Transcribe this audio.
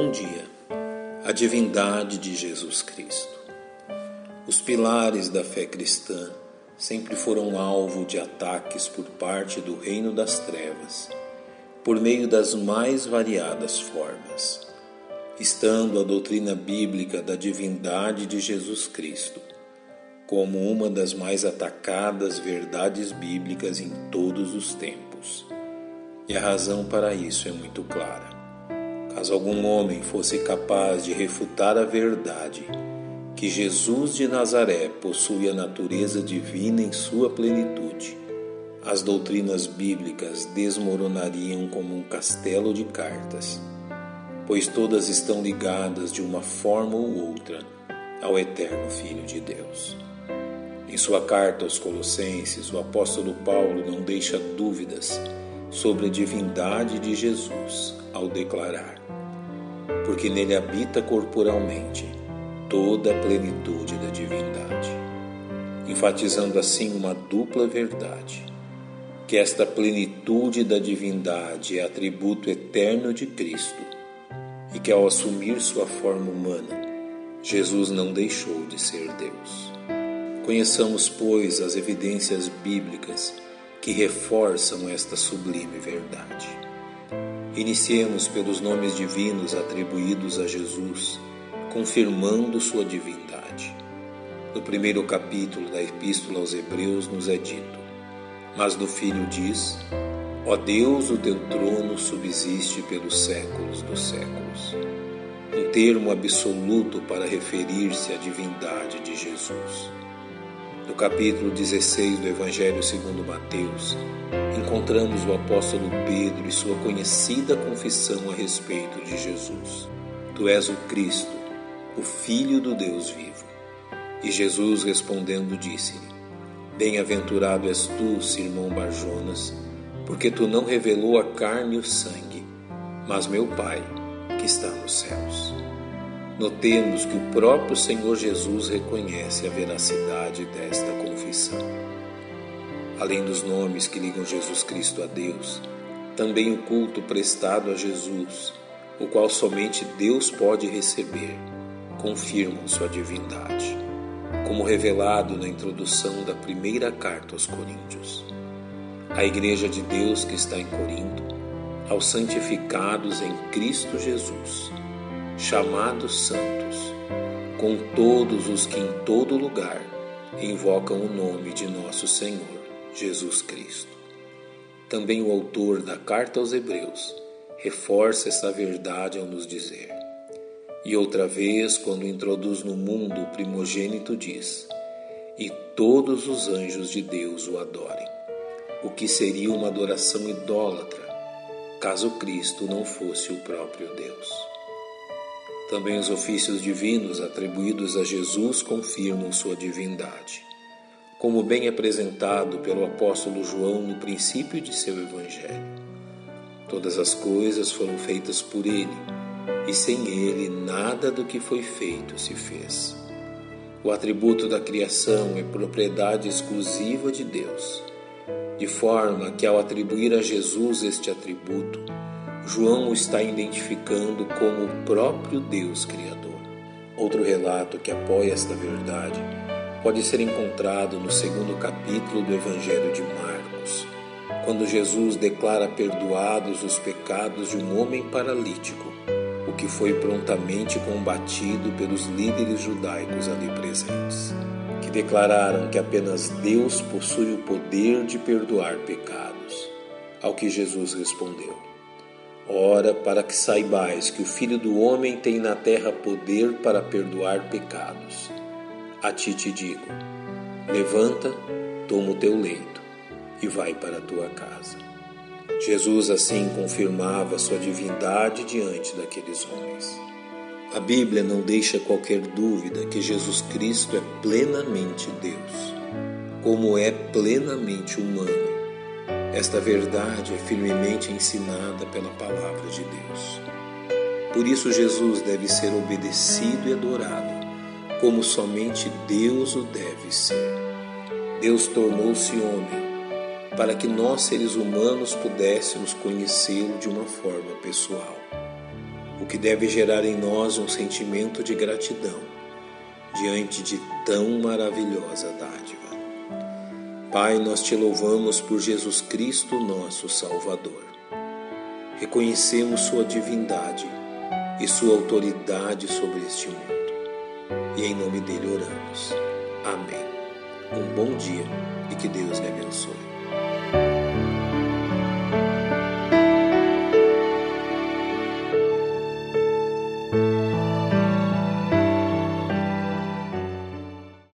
Bom dia. A divindade de Jesus Cristo. Os pilares da fé cristã sempre foram alvo de ataques por parte do reino das trevas, por meio das mais variadas formas. Estando a doutrina bíblica da divindade de Jesus Cristo como uma das mais atacadas verdades bíblicas em todos os tempos. E a razão para isso é muito clara. Caso algum homem fosse capaz de refutar a verdade, que Jesus de Nazaré possui a natureza divina em sua plenitude, as doutrinas bíblicas desmoronariam como um castelo de cartas, pois todas estão ligadas de uma forma ou outra ao eterno Filho de Deus. Em sua carta aos Colossenses, o apóstolo Paulo não deixa dúvidas sobre a divindade de Jesus ao declarar: Porque nele habita corporalmente toda a plenitude da divindade, enfatizando assim uma dupla verdade, que esta plenitude da divindade é atributo eterno de Cristo e que ao assumir sua forma humana, Jesus não deixou de ser Deus. Conheçamos, pois, as evidências bíblicas que reforçam esta sublime verdade. Iniciemos pelos nomes divinos atribuídos a Jesus, confirmando sua divindade. No primeiro capítulo da Epístola aos Hebreus nos é dito: Mas do Filho diz: Ó Deus, o teu trono subsiste pelos séculos dos séculos. Um termo absoluto para referir-se à divindade de Jesus. No capítulo 16 do Evangelho segundo Mateus, encontramos o apóstolo Pedro e sua conhecida confissão a respeito de Jesus. Tu és o Cristo, o Filho do Deus vivo. E Jesus respondendo disse-lhe: Bem-aventurado és tu, Simão Barjonas, porque tu não revelou a carne e o sangue, mas meu Pai, que está nos céus notemos que o próprio Senhor Jesus reconhece a veracidade desta confissão. Além dos nomes que ligam Jesus Cristo a Deus, também o culto prestado a Jesus, o qual somente Deus pode receber, confirmam sua divindade, como revelado na introdução da primeira carta aos Coríntios. A Igreja de Deus que está em Corinto, aos santificados em Cristo Jesus chamados santos, com todos os que em todo lugar invocam o nome de nosso Senhor Jesus Cristo. Também o autor da carta aos Hebreus reforça essa verdade ao nos dizer. E outra vez, quando introduz no mundo o primogênito, diz: E todos os anjos de Deus o adorem. O que seria uma adoração idólatra, caso Cristo não fosse o próprio Deus. Também os ofícios divinos atribuídos a Jesus confirmam sua divindade, como bem apresentado pelo apóstolo João no princípio de seu Evangelho. Todas as coisas foram feitas por ele, e sem ele nada do que foi feito se fez. O atributo da criação é propriedade exclusiva de Deus, de forma que, ao atribuir a Jesus este atributo, João o está identificando como o próprio Deus Criador. Outro relato que apoia esta verdade pode ser encontrado no segundo capítulo do Evangelho de Marcos, quando Jesus declara perdoados os pecados de um homem paralítico, o que foi prontamente combatido pelos líderes judaicos ali presentes, que declararam que apenas Deus possui o poder de perdoar pecados. Ao que Jesus respondeu: Ora, para que saibais que o Filho do Homem tem na terra poder para perdoar pecados. A ti te digo: levanta, toma o teu leito e vai para a tua casa. Jesus assim confirmava sua divindade diante daqueles homens. A Bíblia não deixa qualquer dúvida que Jesus Cristo é plenamente Deus, como é plenamente humano esta verdade é firmemente ensinada pela palavra de Deus. Por isso, Jesus deve ser obedecido e adorado, como somente Deus o deve ser. Deus tornou-se homem para que nós, seres humanos, pudéssemos conhecê-lo de uma forma pessoal. Que deve gerar em nós um sentimento de gratidão diante de tão maravilhosa dádiva. Pai, nós te louvamos por Jesus Cristo, nosso Salvador. Reconhecemos Sua divindade e Sua autoridade sobre este mundo. E em nome dele oramos. Amém. Um bom dia e que Deus lhe abençoe.